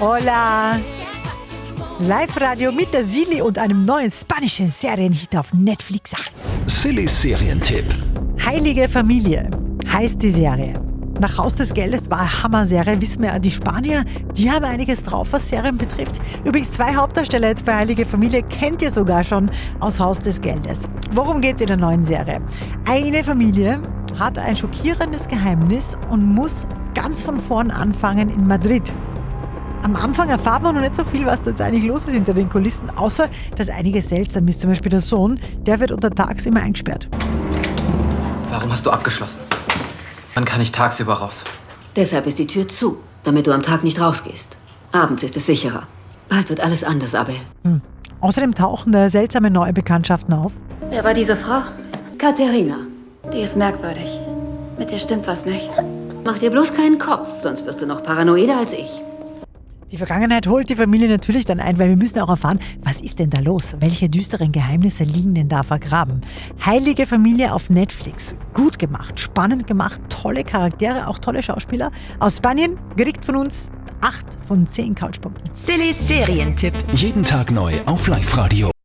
Hola! Live-Radio mit der Silly und einem neuen spanischen Serienhit auf Netflix. Sillys Serientipp. Heilige Familie heißt die Serie. Nach Haus des Geldes war eine Hammer-Serie, wissen wir ja, die Spanier, die haben einiges drauf, was Serien betrifft. Übrigens zwei Hauptdarsteller jetzt bei Heilige Familie kennt ihr sogar schon aus Haus des Geldes. Worum geht's in der neuen Serie? Eine Familie hat ein schockierendes Geheimnis und muss ganz von vorn anfangen in Madrid. Am Anfang erfahrt man noch nicht so viel, was da jetzt eigentlich los ist hinter den Kulissen, außer dass einiges seltsam ist. Zum Beispiel der Sohn, der wird untertags immer eingesperrt. Warum hast du abgeschlossen? Wann kann ich tagsüber raus? Deshalb ist die Tür zu, damit du am Tag nicht rausgehst. Abends ist es sicherer. Bald wird alles anders, Abel. Außerdem tauchen da seltsame neue Bekanntschaften auf. Wer war diese Frau? Katharina. Die ist merkwürdig. Mit der stimmt was nicht. Mach dir bloß keinen Kopf, sonst wirst du noch paranoider als ich. Die Vergangenheit holt die Familie natürlich dann ein, weil wir müssen auch erfahren, was ist denn da los? Welche düsteren Geheimnisse liegen denn da vergraben? Heilige Familie auf Netflix. Gut gemacht, spannend gemacht, tolle Charaktere, auch tolle Schauspieler. Aus Spanien, gekriegt von uns 8 von 10 Couchpunkten. Jeden Tag neu auf Live-Radio.